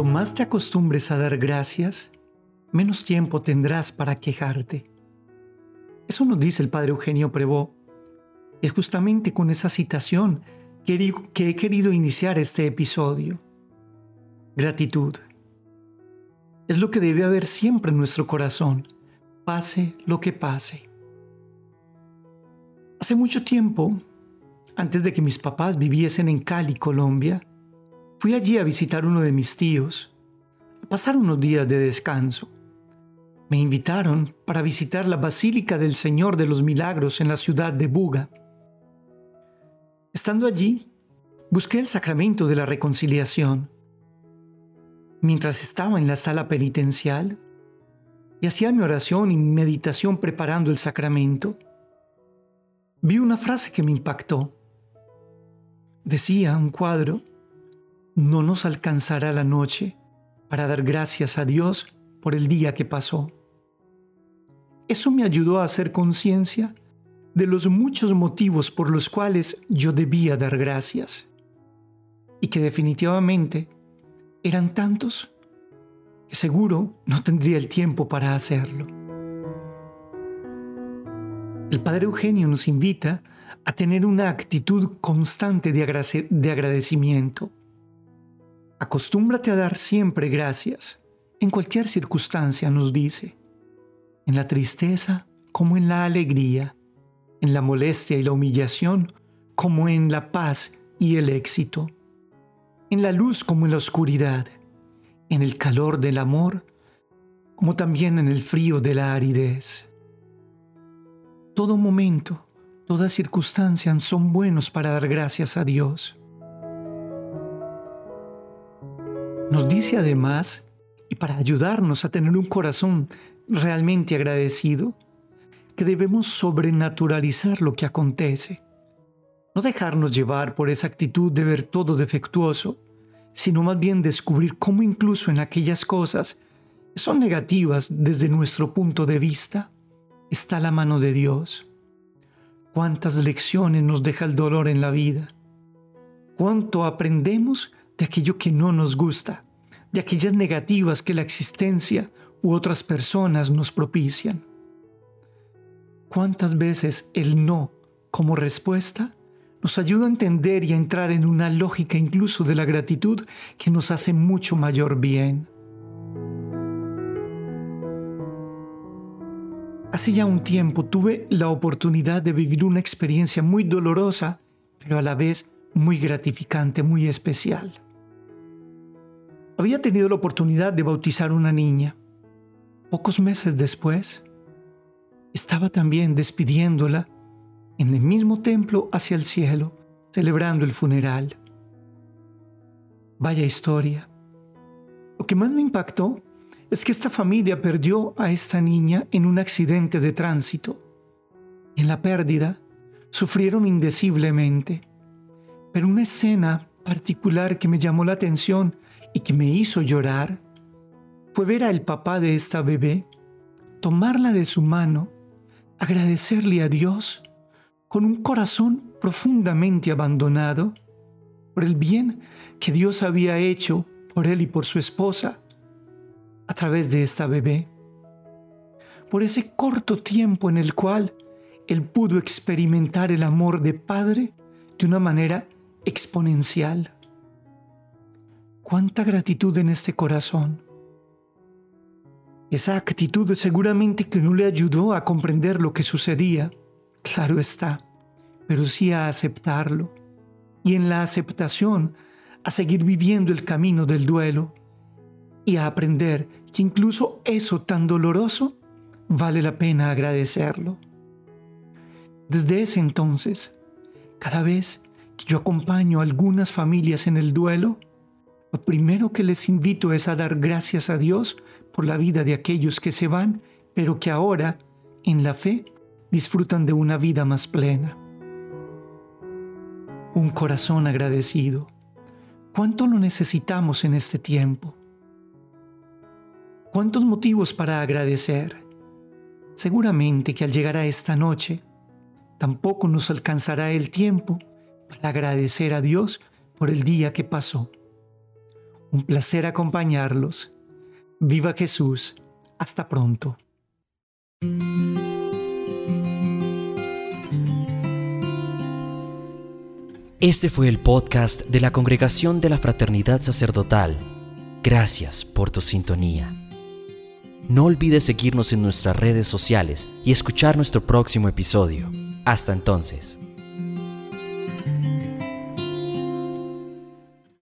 Cuanto más te acostumbres a dar gracias, menos tiempo tendrás para quejarte. Eso nos dice el padre Eugenio Prevó. Es justamente con esa citación que he querido iniciar este episodio. Gratitud. Es lo que debe haber siempre en nuestro corazón, pase lo que pase. Hace mucho tiempo, antes de que mis papás viviesen en Cali, Colombia, fui allí a visitar uno de mis tíos, a pasar unos días de descanso. Me invitaron para visitar la Basílica del Señor de los Milagros en la ciudad de Buga. Estando allí, busqué el sacramento de la reconciliación. Mientras estaba en la sala penitencial y hacía mi oración y meditación preparando el sacramento, vi una frase que me impactó. Decía un cuadro, no nos alcanzará la noche para dar gracias a Dios por el día que pasó. Eso me ayudó a hacer conciencia de los muchos motivos por los cuales yo debía dar gracias y que definitivamente eran tantos que seguro no tendría el tiempo para hacerlo. El Padre Eugenio nos invita a tener una actitud constante de, agradecimiento. Acostúmbrate a dar siempre gracias, en cualquier circunstancia, nos dice, en la tristeza como en la alegría, en la molestia y la humillación como en la paz y el éxito, en la luz como en la oscuridad, en el calor del amor como también en el frío de la aridez. Todo momento, toda circunstancia son buenos para dar gracias a Dios. Nos dice además, y para ayudarnos a tener un corazón realmente agradecido, que debemos sobrenaturalizar lo que acontece. No dejarnos llevar por esa actitud de ver todo defectuoso, sino más bien descubrir cómo incluso en aquellas cosas que son negativas desde nuestro punto de vista, está la mano de Dios. Cuántas lecciones nos deja el dolor en la vida. Cuánto aprendemos de aquello que no nos gusta, de aquellas negativas que la existencia u otras personas nos propician. ¿Cuántas veces el no como respuesta nos ayuda a entender y a entrar en una lógica incluso de la gratitud que nos hace mucho mayor bien? Hace ya un tiempo tuve la oportunidad de vivir una experiencia muy dolorosa, pero a la vez muy gratificante, muy especial. Había tenido la oportunidad de bautizar una niña. Pocos meses después, estaba también despidiéndola en el mismo templo hacia el cielo, celebrando el funeral. Vaya historia. Lo que más me impactó es que esta familia perdió a esta niña en un accidente de tránsito. En la pérdida sufrieron indeciblemente. Pero una escena particular que me llamó la atención y que me hizo llorar fue ver al papá de esta bebé tomarla de su mano agradecerle a Dios con un corazón profundamente abandonado por el bien que Dios había hecho por él y por su esposa a través de esta bebé, por ese corto tiempo en el cual él pudo experimentar el amor de padre de una manera exponencial. Cuánta gratitud en este corazón esa actitud seguramente que no le ayudó a comprender lo que sucedía, claro está, pero sí a aceptarlo. Y en la aceptación, a seguir viviendo el camino del duelo y a aprender que incluso eso tan doloroso vale la pena agradecerlo. Desde ese entonces, cada vez que yo acompaño a algunas familias en el duelo, lo primero que les invito es a dar gracias a Dios por la vida de aquellos que se van, pero que ahora, en la fe, disfrutan de una vida más plena. Un corazón agradecido. ¿Cuánto lo necesitamos en este tiempo? ¿Cuántos motivos para agradecer? Seguramente que al llegar a esta noche, tampoco nos alcanzará el tiempo para agradecer a Dios por el día que pasó Un placer acompañarlos. Viva Jesús. Hasta pronto. Este fue el podcast de la Congregación de la Fraternidad Sacerdotal. Gracias por tu sintonía. No olvides seguirnos en nuestras redes sociales y escuchar nuestro próximo episodio. Hasta entonces.